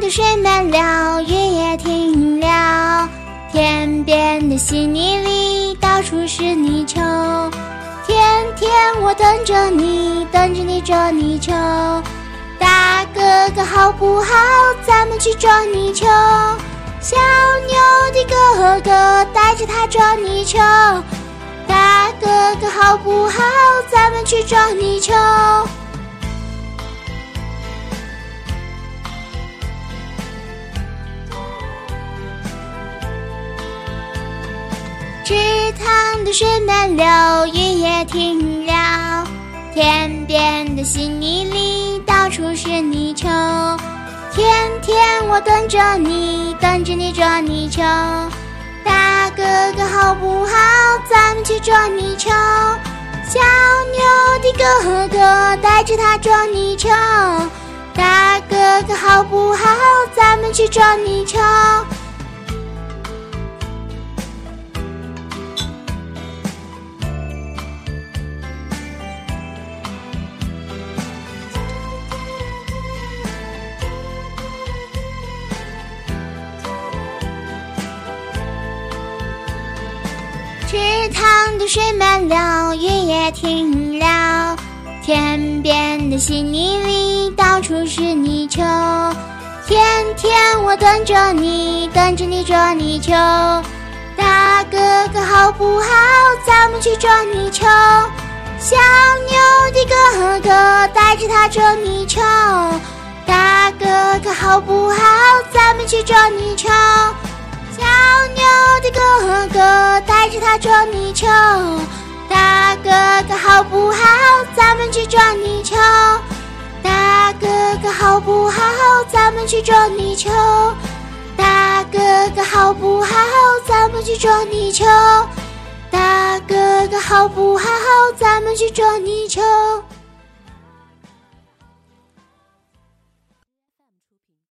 的水满了，雨也停了，天边的稀泥里到处是泥鳅。天天我等着你，等着你捉泥鳅。大哥哥好不好？咱们去捉泥鳅。小牛的哥哥带着他捉泥鳅。大哥哥好不好？咱们去捉泥鳅。的水满了，雨也停了，天边的稀泥里到处是泥鳅。天天我等着你，等着你捉泥鳅。大哥哥好不好？咱们去捉泥鳅。小牛的哥哥带着他捉泥鳅。大哥哥好不好？咱们去捉泥鳅。塘的水满了，雨也停了，天边的稀泥里到处是泥鳅。天天我等着你，等着你捉泥鳅。大哥哥好不好？咱们去捉泥鳅。小牛的哥哥带着他捉泥鳅。大哥哥好不好？咱们去捉泥鳅。小牛的哥哥带着它捉泥鳅，大哥哥好不好？咱们去捉泥鳅。大哥哥好不好？咱们去捉泥鳅。大哥哥好不好？咱们去捉泥鳅。大哥哥好不好？咱们去捉泥鳅。